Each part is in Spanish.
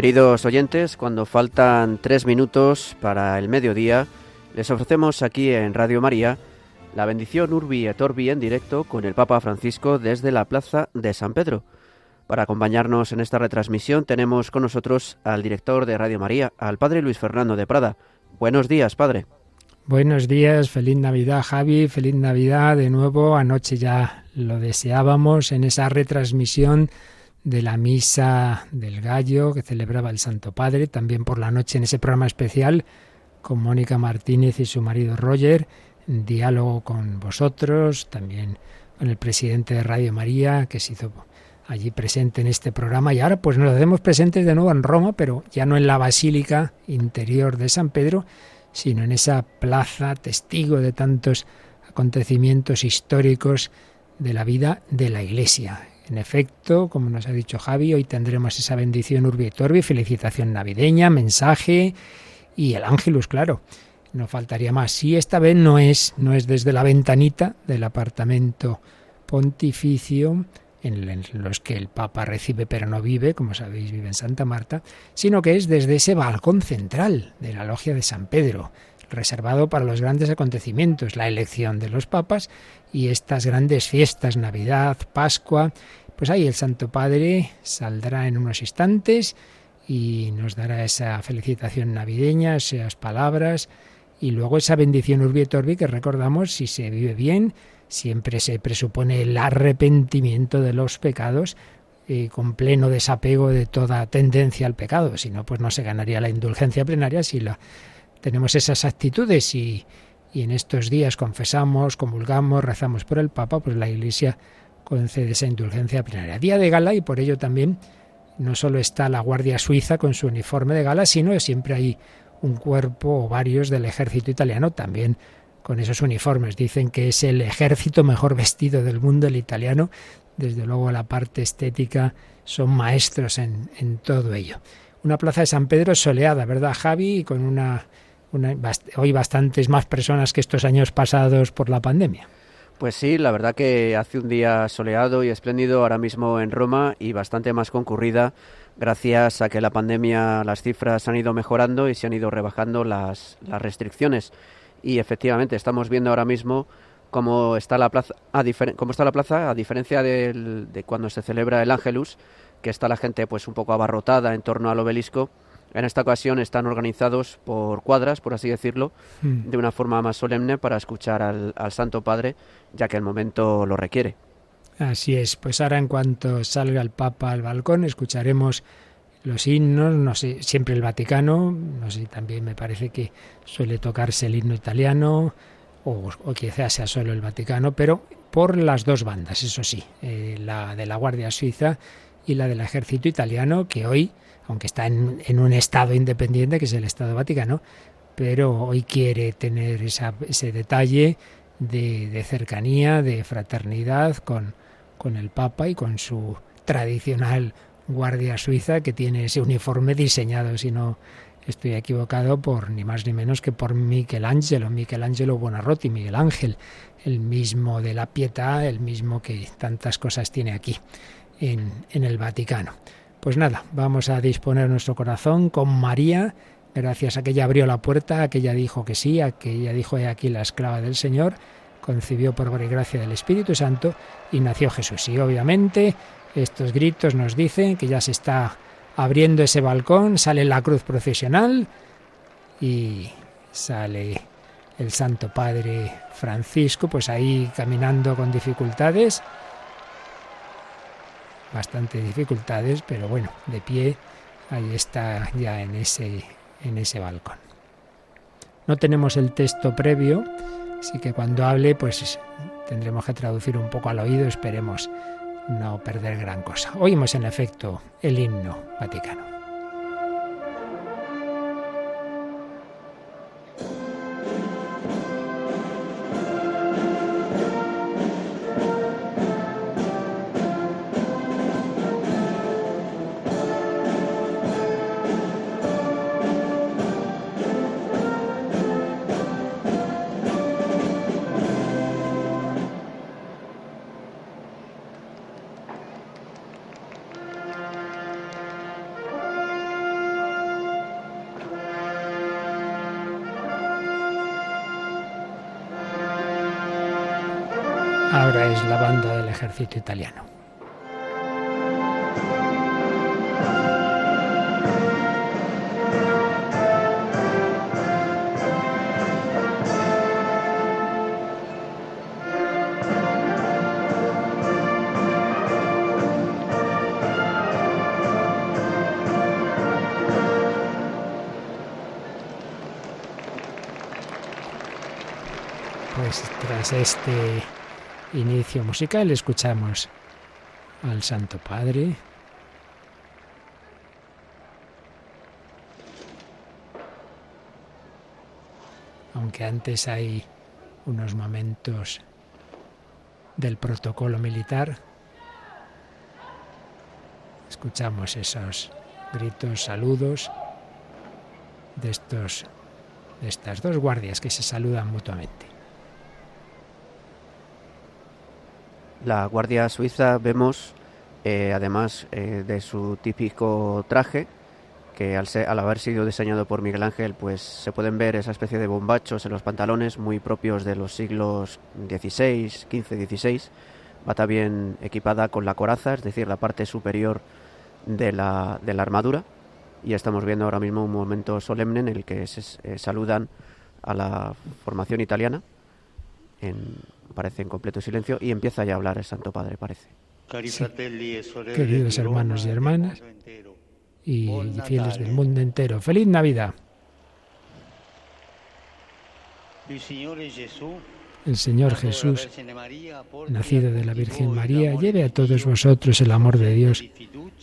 Queridos oyentes, cuando faltan tres minutos para el mediodía, les ofrecemos aquí en Radio María la bendición Urbi et Orbi en directo con el Papa Francisco desde la Plaza de San Pedro. Para acompañarnos en esta retransmisión tenemos con nosotros al director de Radio María, al Padre Luis Fernando de Prada. Buenos días, Padre. Buenos días, feliz Navidad Javi, feliz Navidad de nuevo. Anoche ya lo deseábamos en esa retransmisión de la misa del gallo que celebraba el Santo Padre, también por la noche en ese programa especial con Mónica Martínez y su marido Roger, en diálogo con vosotros, también con el presidente de Radio María que se hizo allí presente en este programa y ahora pues nos hacemos presentes de nuevo en Roma, pero ya no en la basílica interior de San Pedro, sino en esa plaza testigo de tantos acontecimientos históricos de la vida de la Iglesia. En efecto, como nos ha dicho Javi, hoy tendremos esa bendición Urbi et Orbi, felicitación navideña, mensaje y el ángelus, claro. No faltaría más. Si esta vez no es, no es desde la ventanita del apartamento pontificio, en los que el Papa recibe pero no vive, como sabéis, vive en Santa Marta, sino que es desde ese balcón central de la logia de San Pedro, reservado para los grandes acontecimientos, la elección de los papas y estas grandes fiestas, Navidad, Pascua. Pues ahí el Santo Padre saldrá en unos instantes y nos dará esa felicitación navideña, esas palabras y luego esa bendición Urbi et Orbi que recordamos si se vive bien, siempre se presupone el arrepentimiento de los pecados eh, con pleno desapego de toda tendencia al pecado, si no pues no se ganaría la indulgencia plenaria si la tenemos esas actitudes y, y en estos días confesamos, comulgamos, rezamos por el Papa, pues la Iglesia concede esa indulgencia plenaria. Día de gala y por ello también no solo está la Guardia Suiza con su uniforme de gala, sino siempre hay un cuerpo o varios del ejército italiano también con esos uniformes. Dicen que es el ejército mejor vestido del mundo, el italiano. Desde luego la parte estética son maestros en, en todo ello. Una plaza de San Pedro soleada, ¿verdad, Javi? Con una hoy bastantes más personas que estos años pasados por la pandemia. Pues sí, la verdad que hace un día soleado y espléndido ahora mismo en Roma y bastante más concurrida gracias a que la pandemia, las cifras han ido mejorando y se han ido rebajando las, las restricciones. Y efectivamente estamos viendo ahora mismo cómo está la plaza, a cómo está la plaza a diferencia de cuando se celebra el Ángelus, que está la gente pues un poco abarrotada en torno al obelisco en esta ocasión están organizados por cuadras, por así decirlo, hmm. de una forma más solemne para escuchar al, Santo Padre, ya que el momento lo requiere. Así es, pues ahora en cuanto salga el Papa al balcón escucharemos los himnos, no sé, siempre el Vaticano, no sé, también me parece que suele tocarse el himno italiano, o, o quizás sea solo el Vaticano, pero por las dos bandas, eso sí, eh, la de la Guardia Suiza y la del Ejército Italiano, que hoy aunque está en, un Estado independiente, que es el Estado Vaticano, pero hoy quiere tener ese detalle de, cercanía, de fraternidad con, el Papa y con su tradicional guardia suiza que tiene ese uniforme diseñado, si no estoy equivocado, por ni más ni menos que por Michelangelo, Michelangelo Buonarroti, Miguel Ángel, el mismo de la Pietà, el mismo que tantas cosas tiene aquí en el Vaticano. Pues nada, vamos a disponer nuestro corazón con María, gracias a que ella abrió la puerta, a que ella dijo que sí, a que ella dijo, he aquí la esclava del Señor, concibió por gracia del Espíritu Santo y nació Jesús. Y obviamente estos gritos nos dicen que ya se está abriendo ese balcón, sale la cruz procesional y sale el Santo Padre Francisco, pues ahí caminando con dificultades bastante dificultades, pero bueno, de pie ahí está ya en ese, en ese balcón. No tenemos el texto previo, así que cuando hable pues tendremos que traducir un poco al oído, esperemos no perder gran cosa. Oímos en efecto el himno vaticano. Ahora es la banda del ejército italiano. Pues tras este inicio musical escuchamos al Santo Padre. Aunque antes hay unos momentos del protocolo militar, escuchamos esos gritos, saludos de estos de estas dos guardias que se saludan mutuamente. La Guardia Suiza vemos, eh, además eh, de su típico traje, que al, al, haber sido diseñado por Miguel Ángel, pues se pueden ver esa especie de bombachos en los pantalones muy propios de los siglos XVI, XV, XVI. Va también equipada con la coraza, es decir, la parte superior de la, de la armadura. Y estamos viendo ahora mismo un momento solemne en el que se saludan a la formación italiana parece en completo silencio y empieza ya a hablar el Santo Padre, parece. Sí. Queridos hermanos y hermanas y fieles del mundo entero, feliz Navidad. El Señor Jesús, nacido de la Virgen María, lleve a todos vosotros el amor de Dios,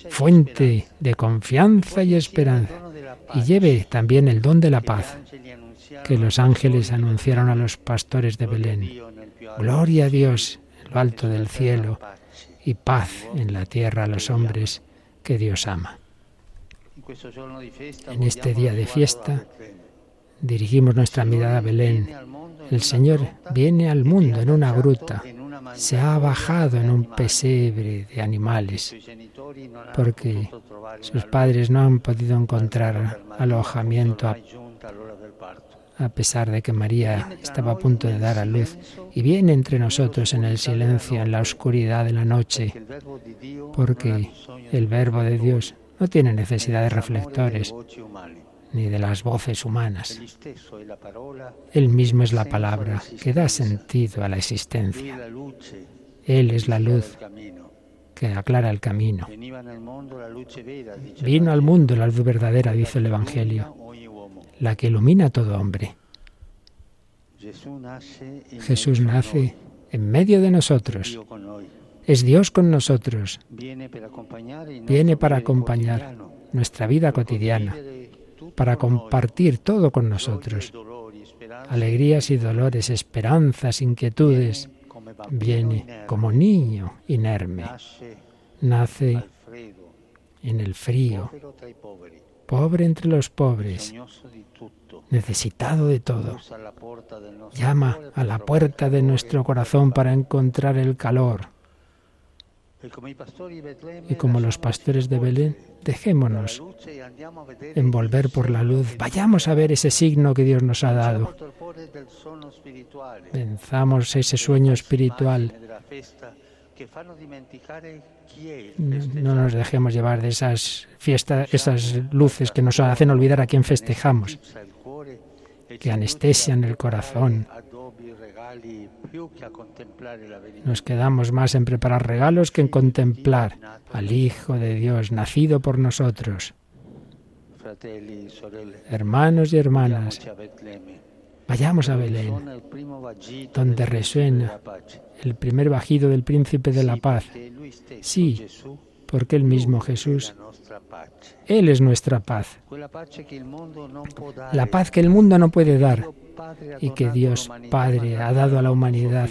fuente de confianza y esperanza, y lleve también el don de la paz que los ángeles anunciaron a los pastores de Belén. Gloria a Dios en lo alto del cielo y paz en la tierra a los hombres que Dios ama. En este día de fiesta dirigimos nuestra mirada a Belén. El Señor viene al mundo en una gruta, se ha bajado en un pesebre de animales, porque sus padres no han podido encontrar alojamiento a pesar de que María estaba a punto de dar a luz, y viene entre nosotros en el silencio, en la oscuridad de la noche, porque el verbo de Dios no tiene necesidad de reflectores ni de las voces humanas. Él mismo es la palabra que da sentido a la existencia. Él es la luz que aclara el camino. Vino al mundo la luz verdadera, dice el Evangelio la que ilumina a todo hombre. Jesús nace en medio de nosotros. Es Dios con nosotros. Viene para acompañar nuestra vida cotidiana, para compartir todo con nosotros. Alegrías y dolores, esperanzas, inquietudes. Viene como niño inerme. Nace en el frío, pobre entre los pobres, necesitado de todo. Llama a la puerta de nuestro corazón para encontrar el calor. Y como los pastores de Belén, dejémonos envolver por la luz. Vayamos a ver ese signo que Dios nos ha dado. Venzamos ese sueño espiritual no nos dejemos llevar de esas fiestas, esas luces que nos hacen olvidar a quién festejamos, que anestesian el corazón. Nos quedamos más en preparar regalos que en contemplar al Hijo de Dios nacido por nosotros. Hermanos y hermanas, vayamos a Belén, donde resuena el primer bajido del príncipe de la paz. Sí, porque el mismo Jesús, Él es nuestra paz. La paz que el mundo no puede dar y que Dios Padre ha dado a la humanidad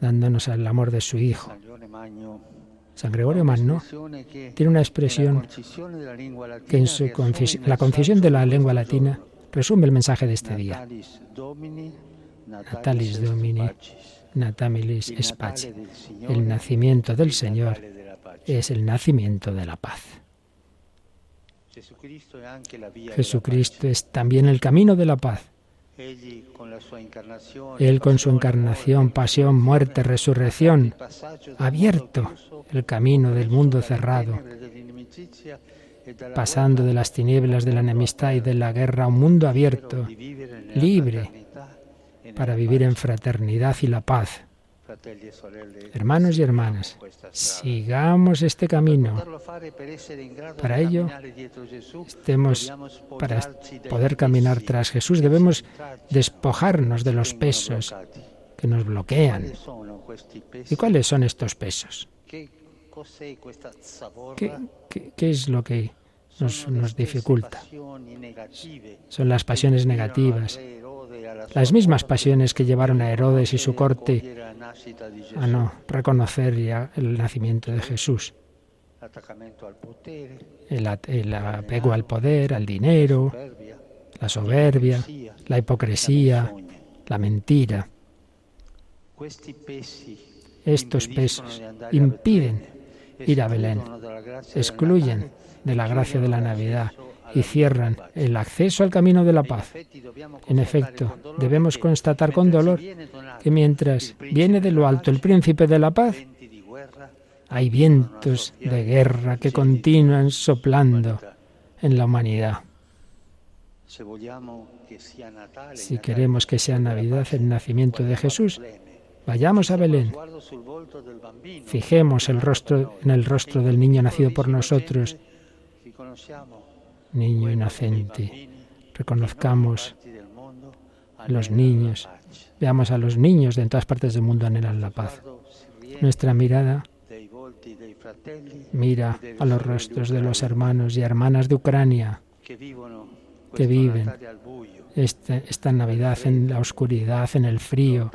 dándonos el amor de su Hijo. San Gregorio Magno tiene una expresión que en su la concisión de la lengua latina resume el mensaje de este día. Natalis Domini Natamilis Espache. El nacimiento del Señor es el nacimiento de la paz. Jesucristo es también el camino de la paz. Él con su encarnación, pasión, muerte, resurrección, ha abierto el camino del mundo cerrado, pasando de las tinieblas de la enemistad y de la guerra a un mundo abierto, libre, para vivir en fraternidad y la paz. Hermanos y hermanas, sigamos este camino. Para ello, estemos, para poder caminar tras Jesús, debemos despojarnos de los pesos que nos bloquean. ¿Y cuáles son estos pesos? ¿Qué, qué, es lo que nos, nos dificulta? Son las pasiones negativas, las mismas pasiones que llevaron a Herodes y su corte a no reconocer ya el nacimiento de Jesús. El, apego al poder, al dinero, la soberbia, la hipocresía, la mentira. Estos pesos impiden ir a Belén, excluyen de la gracia de la Navidad y cierran el acceso al camino de la paz. En efecto, debemos constatar con dolor que mientras viene de lo alto el príncipe de la paz, hay vientos de guerra que continúan soplando en la humanidad. Si queremos que sea Navidad el nacimiento de Jesús, vayamos a Belén. Fijemos el rostro en el rostro del niño nacido por nosotros niño inocente. Reconozcamos a los niños, veamos a los niños de en todas partes del mundo anhelan la paz. Nuestra mirada mira a los rostros de los hermanos y hermanas de Ucrania que viven esta Navidad en la oscuridad, en el frío,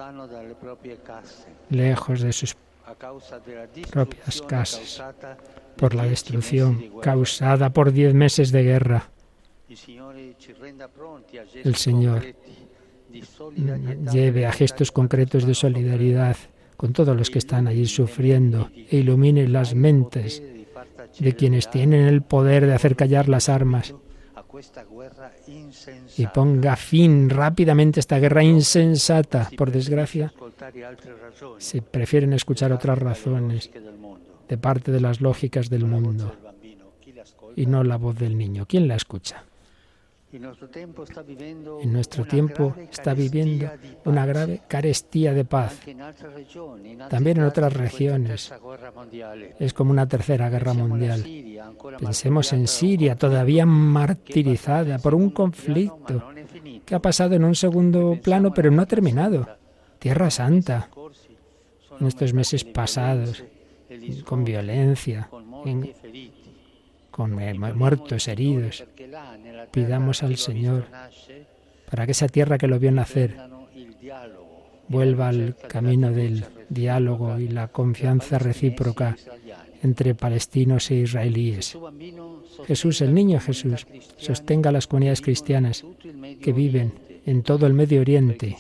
lejos de sus propias casas por la destrucción causada por diez meses de guerra. El Señor lleve a gestos concretos de solidaridad con todos los que están allí sufriendo e ilumine las mentes de quienes tienen el poder de hacer callar las armas y ponga fin rápidamente a esta guerra insensata. Por desgracia, se prefieren escuchar otras razones de parte de las lógicas del mundo y no la voz del niño. ¿Quién la escucha? En nuestro tiempo está viviendo una grave carestía de paz. También en otras regiones. Es como una tercera guerra mundial. Pensemos en Siria, todavía martirizada por un conflicto que ha pasado en un segundo plano, pero no ha terminado. Tierra Santa. En estos meses pasados, con violencia, con muertos, heridos. Pidamos al Señor para que esa tierra que lo vio nacer vuelva al camino del diálogo y la confianza recíproca entre palestinos e israelíes. Jesús, el niño Jesús, sostenga a las comunidades cristianas que viven en todo el Medio Oriente,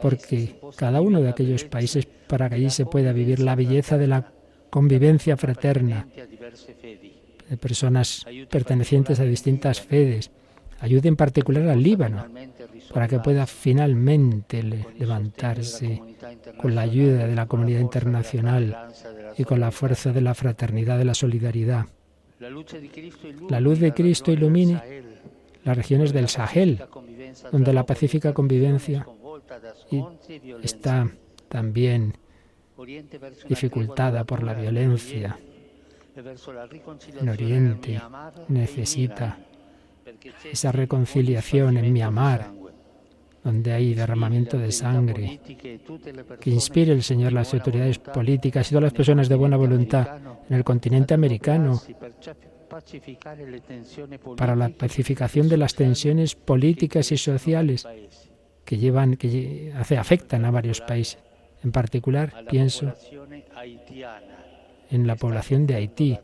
porque cada uno de aquellos países, para que allí se pueda vivir la belleza de la convivencia fraterna, personas pertenecientes a distintas fedes. Ayude en particular al Líbano para que pueda finalmente levantarse con la ayuda de la comunidad internacional y con la fuerza de la fraternidad, de la solidaridad. La luz de Cristo ilumine las regiones del Sahel, donde la pacífica convivencia está también dificultada por la violencia en Oriente necesita esa reconciliación en Myanmar, donde hay derramamiento de sangre, que inspire el Señor las autoridades políticas y todas las personas de buena voluntad en el continente americano para la pacificación de las tensiones políticas y sociales que llevan que afectan a varios países. En particular, pienso en la población de Haití,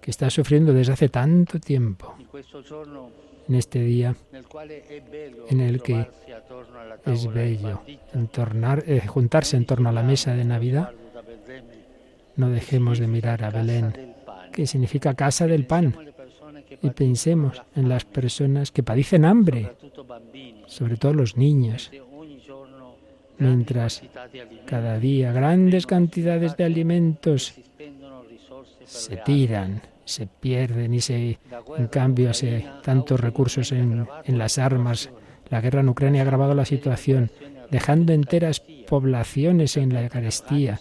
que está sufriendo desde hace tanto tiempo. En este día en el que es bello eh, juntarse en torno a la mesa de Navidad, no dejemos de mirar a Belén, que significa casa del pan, y pensemos en las personas que padecen hambre, sobre todo los niños, mientras cada día grandes cantidades de alimentos se tiran, se pierden y se, en cambio, se, tantos recursos en, en las armas. La guerra en Ucrania ha agravado la situación, dejando enteras poblaciones en la Eucaristía,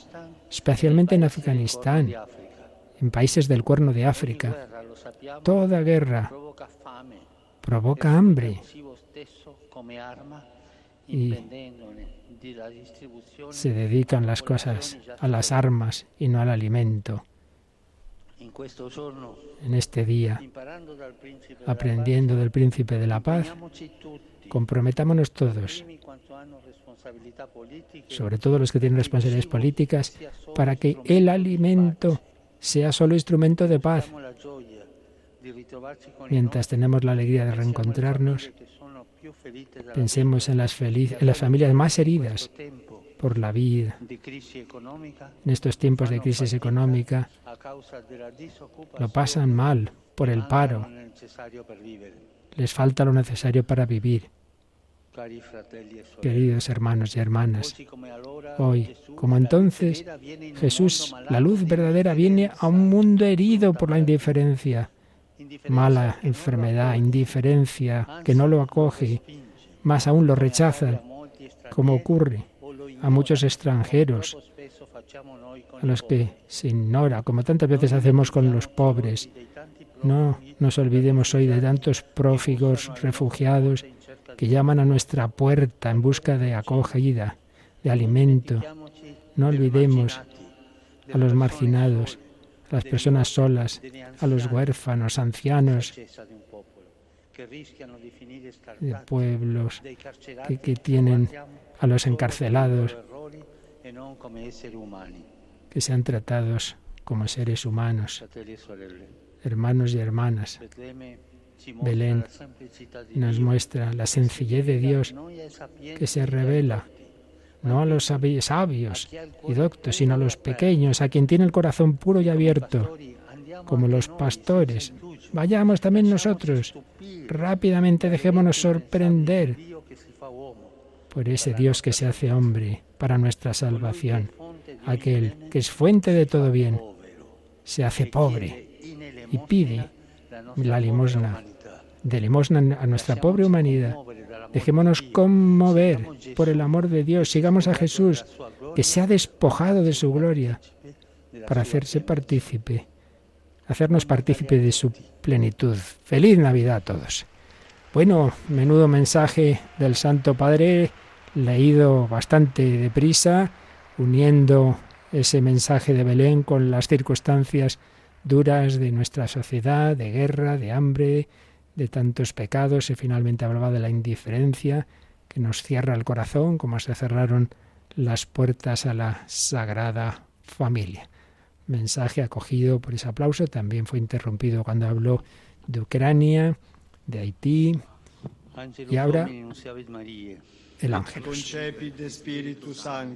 especialmente en Afganistán, en países del cuerno de África. Toda guerra provoca hambre y se dedican las cosas a las armas y no al alimento. En este día, aprendiendo del príncipe de la paz, comprometámonos todos, sobre todo los que tienen responsabilidades políticas, para que el alimento sea solo instrumento de paz. Mientras tenemos la alegría de reencontrarnos, pensemos en las, familias más heridas por la vida. En estos tiempos de crisis económica lo pasan mal por el paro. Les falta lo necesario para vivir. Queridos hermanos y hermanas, hoy, como entonces, Jesús, la luz verdadera, viene a un mundo herido por la indiferencia, mala enfermedad, indiferencia, que no lo acoge, más aún lo rechaza, como ocurre a muchos extranjeros, a los que se ignora, como tantas veces hacemos con los pobres. No nos olvidemos hoy de tantos prófugos, refugiados, que llaman a nuestra puerta en busca de acogida, de alimento. No olvidemos a los marginados, a las personas solas, a los huérfanos, ancianos, de pueblos que, que tienen a los encarcelados, que sean tratados como seres humanos, hermanos y hermanas. Belén nos muestra la sencillez de Dios que se revela no a los sabios y doctos, sino a los pequeños, a quien tiene el corazón puro y abierto, como los pastores. Vayamos también nosotros, rápidamente dejémonos sorprender por ese Dios que se hace hombre para nuestra salvación, aquel que es fuente de todo bien, se hace pobre y pide la limosna, de limosna a nuestra pobre humanidad. Dejémonos conmover por el amor de Dios. Sigamos a Jesús, que se ha despojado de su gloria para hacerse partícipe, hacernos partícipe de su plenitud. Feliz Navidad a todos. Bueno, menudo mensaje del Santo Padre, leído bastante deprisa, uniendo ese mensaje de Belén con las circunstancias duras de nuestra sociedad, de guerra, de hambre, de tantos pecados y finalmente hablaba de la indiferencia que nos cierra el corazón, como se cerraron las puertas a la sagrada familia. Mensaje acogido por ese aplauso, también fue interrumpido cuando habló de Ucrania, de Haití y ahora el ángel.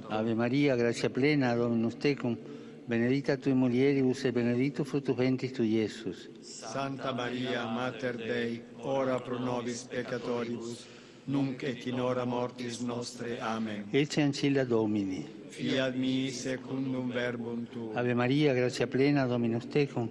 Ave María, gracia plena, Dominus tecum, benedicta tui mulieribus e benedictus fructus ventris tui, Iesus. Santa Maria, Mater Dei, ora pro nobis peccatoribus, nunc et in hora mortis nostre. Amen. Ecce ancilla Domini. Fiat mi secundum verbum tu. Ave Maria, gracia plena, Dominus tecum,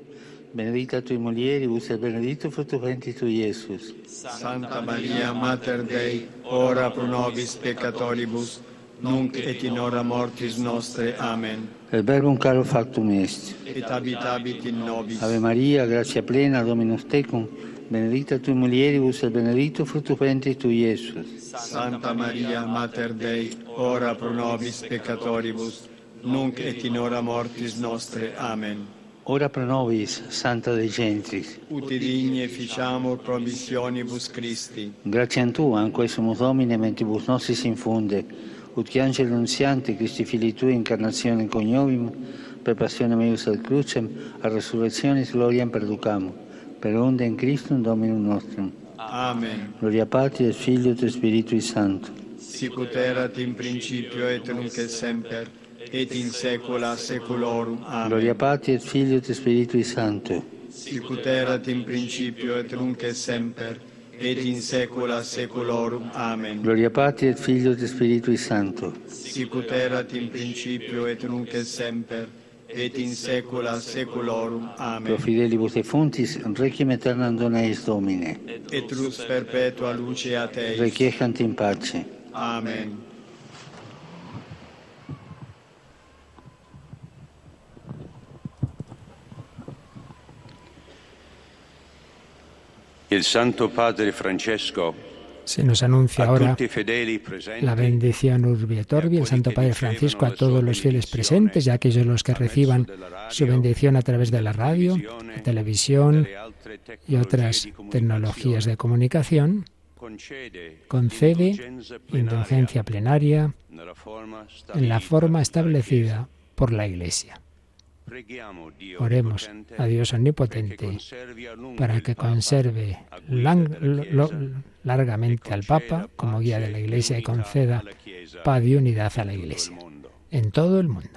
benedicta tui mulieribus et benedictus fructus ventris tui, Iesus. Santa Maria, Mater Dei, ora pro nobis peccatoribus, nunc et in hora mortis nostre. Amen. El verbum caro factum est. Et habitabit in nobis. Ave Maria, gracia plena, Dominus tecum, benedicta tui mulieribus et benedictus fructus ventris tui, Iesus. Santa Maria, Mater Dei, ora pro nobis peccatoribus, nunc et in hora mortis nostre. Amen. Ora pro nobis, Santa Dei Gentris. Uti digni ficiamur promissionibus Christi. Gratiam Tua, anque sumus Domine, mentibus nostris infunde, ut che angelo nunziante, Christi Fili Tui, incarnazione coniovim, per passione meius ad crucem, a resurrectionis gloriam perducamo, per onde in Christum Dominum nostrum. Amen. Gloria Patri et Filio et Spiritui Sancto. Sicut erat in principio et nunc et semper, et in saecula saeculorum. Amen. Gloria Patri et Filio et Spiritui Sancto. sicut erat in principio et nunc et semper, et in saecula saeculorum. Amen. Gloria Patri et Filio et Spiritui Sancto. Sicut erat in principio et nunc et semper, et in saecula saeculorum. Pro Amen. fidelibus defuntis, requiem aeternam dona eis Domine. Et lux perpetua luce a Te. Requiescant in pace. Amen. Il Santo Padre Francesco Se nos anuncia ahora la bendición Urbi et Orbi, el Santo Padre Francisco, a todos los fieles presentes y a aquellos los que reciban su bendición a través de la radio, la televisión y otras tecnologías de comunicación, concede indulgencia plenaria en la forma establecida por la Iglesia. Oremos a Dios Omnipotente para que conserve lang- lo- lo- largamente al Papa como guía de la Iglesia y conceda paz y unidad a la Iglesia en todo el mundo.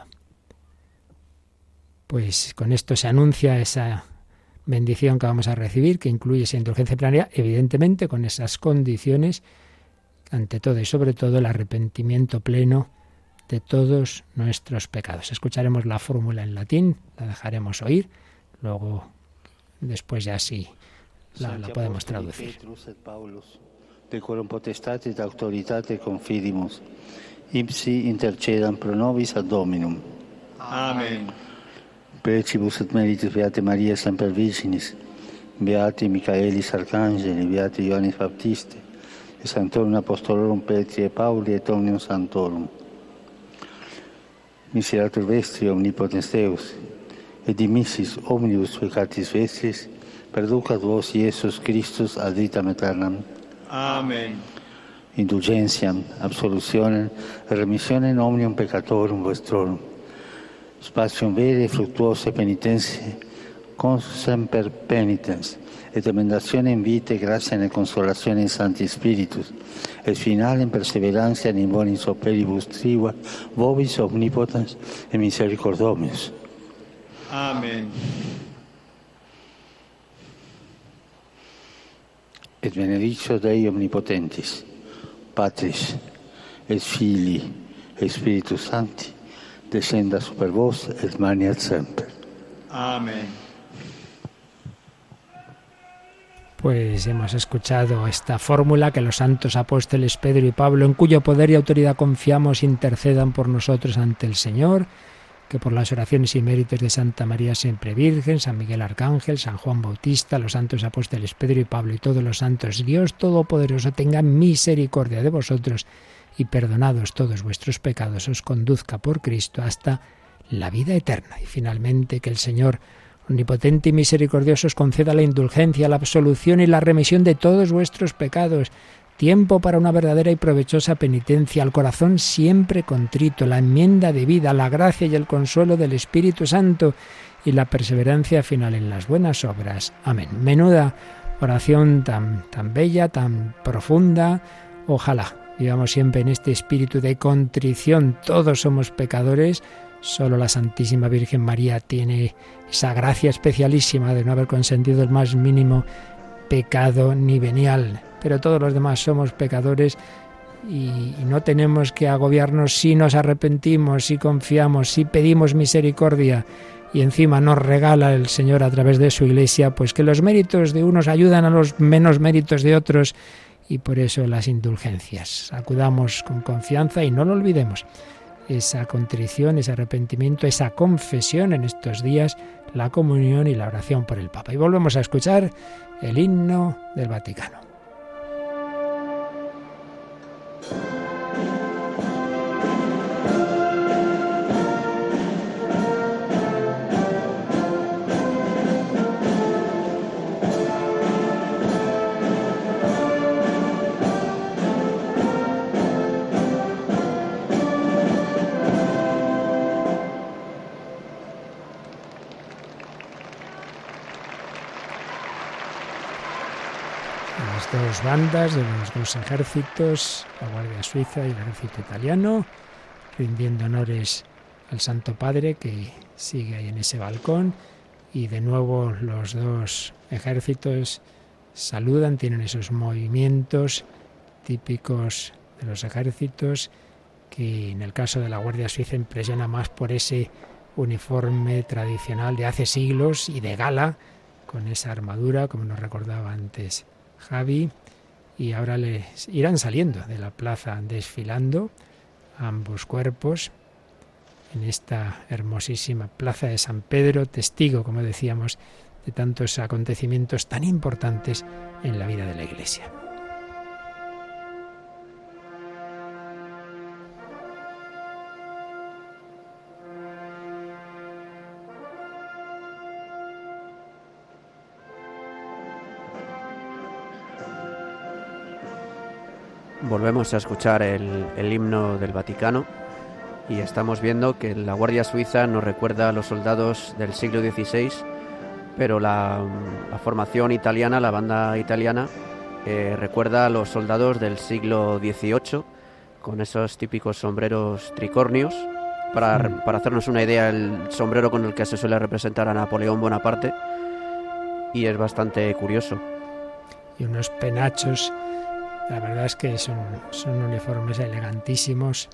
Pues con esto se anuncia esa bendición que vamos a recibir, que incluye esa indulgencia plenaria, evidentemente con esas condiciones, ante todo y sobre todo el arrepentimiento pleno de todos nuestros pecados. Escucharemos la fórmula en latín, la dejaremos oír, luego después ya sí la, la podemos traducir. De quorum potestate et autoritate confidimus, ipsi intercedam pro nobis ad Dominum. Amen. Precibus et meritus Beate Maria Semper Virginis, Beati Michaelis Arcangeli, Beati Ioannis Baptiste, et Sanctorum Apostolorum Petri et Pauli et Omnium Sanctorum. Miseratur vestri omnipotens Deus, et dimissis omnibus peccatis vestris, perducat vos Iesus Christus ad vitam aeternam, Amen. indulgentiam, absolutionem, remissionem omnium peccatorum vostrorum, spatium vere fructuose penitentie, con semper penitens, et emendationem vitae gratiam et consolatione Sancti Spiritus, et finalem perseverantia in bonis operibus trigua, vobis omnipotens et misericordomus. Amen. et benedictio Dei omnipotentis, Patris et Filii et Spiritus Sancti, descenda super vos et maniat semper. Amen. Pues hemos escuchado esta fórmula que los santos apóstoles Pedro y Pablo, en cuyo poder y autoridad confiamos, intercedan por nosotros ante el Señor, que por las oraciones y méritos de Santa María siempre Virgen, San Miguel Arcángel, San Juan Bautista, los santos apóstoles Pedro y Pablo y todos los santos, Dios Todopoderoso tenga misericordia de vosotros y perdonados todos vuestros pecados, os conduzca por Cristo hasta la vida eterna. Y finalmente que el Señor omnipotente y misericordioso os conceda la indulgencia, la absolución y la remisión de todos vuestros pecados, tiempo para una verdadera y provechosa penitencia, al corazón siempre contrito, la enmienda de vida, la gracia y el consuelo del Espíritu Santo y la perseverancia final en las buenas obras. Amén. Menuda oración tan, tan bella, tan profunda. Ojalá vivamos siempre en este espíritu de contrición. Todos somos pecadores. Solo la Santísima Virgen María tiene esa gracia especialísima de no haber consentido el más mínimo pecado ni venial. Pero todos los demás somos pecadores y, no tenemos que agobiarnos si nos arrepentimos, si confiamos, si pedimos misericordia y encima nos regala el Señor a través de su iglesia, pues que los méritos de unos ayudan a los menos méritos de otros y por eso las indulgencias. Acudamos con confianza y no lo olvidemos. Esa contrición, ese arrepentimiento, esa confesión en estos días, la comunión y la oración por el Papa. Y volvemos a escuchar el himno del Vaticano. Bandas de los dos ejércitos, la Guardia Suiza y el ejército italiano, rindiendo honores al Santo Padre que sigue ahí en ese balcón. Y de nuevo los dos ejércitos saludan, tienen esos movimientos típicos de los ejércitos que en el caso de la Guardia Suiza impresiona más por ese uniforme tradicional de hace siglos y de gala, con esa armadura, como nos recordaba antes Javi, y ahora les irán saliendo de la plaza desfilando ambos cuerpos en esta hermosísima plaza de San Pedro, testigo, como decíamos, de tantos acontecimientos tan importantes en la vida de la Iglesia. Volvemos a escuchar el, himno del Vaticano y estamos viendo que la Guardia Suiza nos recuerda a los soldados del siglo XVI, pero la, formación italiana, la banda italiana, eh, recuerda a los soldados del siglo XVIII con esos típicos sombreros tricornios. Para, mm. para hacernos una idea, el sombrero con el que se suele representar a Napoleón Bonaparte y es bastante curioso. Y unos penachos la verdad es que son, uniformes elegantísimos.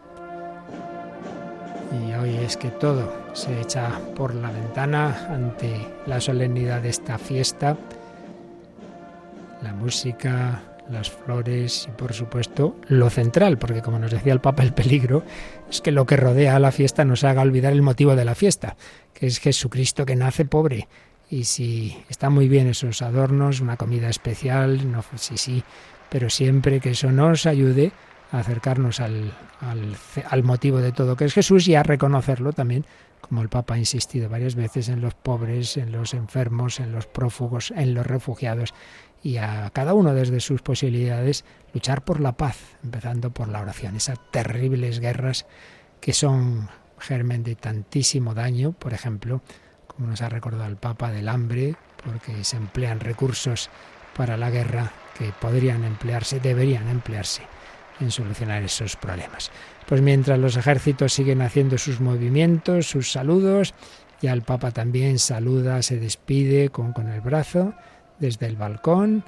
Y hoy es que todo se echa por la ventana ante la solemnidad de esta fiesta. La música, las flores y por supuesto lo central, porque como nos decía el Papa, el peligro es que lo que rodea a la fiesta nos haga olvidar el motivo de la fiesta, que es Jesucristo que nace pobre. Y si están muy bien esos adornos, una comida especial, no, sí, sí, pero siempre que eso nos ayude a acercarnos al, al, motivo de todo, que es Jesús, y a reconocerlo también, como el Papa ha insistido varias veces, en los pobres, en los enfermos, en los prófugos, en los refugiados, y a cada uno desde sus posibilidades luchar por la paz, empezando por la oración, esas terribles guerras que son germen de tantísimo daño, por ejemplo, como nos ha recordado el Papa, del hambre, porque se emplean recursos para la guerra que podrían emplearse, deberían emplearse en solucionar esos problemas. Pues mientras los ejércitos siguen haciendo sus movimientos, sus saludos, ya el Papa también saluda, se despide con, con el brazo desde el balcón,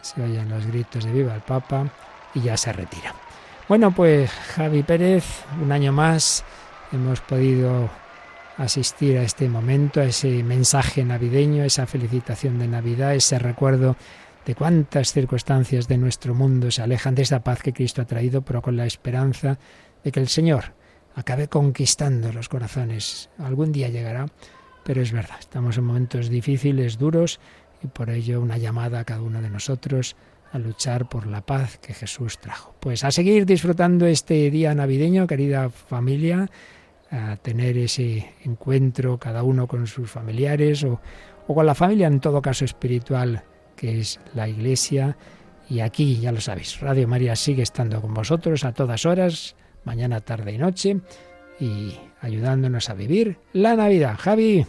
se oyen los gritos de viva el Papa y ya se retira. Bueno, pues Javi Pérez, un año más hemos podido asistir a este momento, a ese mensaje navideño, esa felicitación de Navidad, ese recuerdo de cuántas circunstancias de nuestro mundo se alejan de esa paz que Cristo ha traído, pero con la esperanza de que el Señor acabe conquistando los corazones. Algún día llegará, pero es verdad, estamos en momentos difíciles, duros, y por ello una llamada a cada uno de nosotros a luchar por la paz que Jesús trajo. Pues a seguir disfrutando este día navideño, querida familia, a tener ese encuentro cada uno con sus familiares o, o con la familia en todo caso espiritual que es la Iglesia. Y aquí, ya lo sabéis, Radio María sigue estando con vosotros a todas horas, mañana, tarde y noche, y ayudándonos a vivir la Navidad. Javi,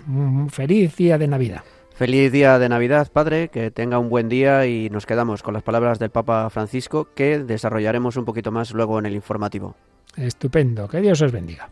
feliz día de Navidad. Feliz día de Navidad, Padre, que tenga un buen día y nos quedamos con las palabras del Papa Francisco que desarrollaremos un poquito más luego en el informativo. Estupendo, que Dios os bendiga.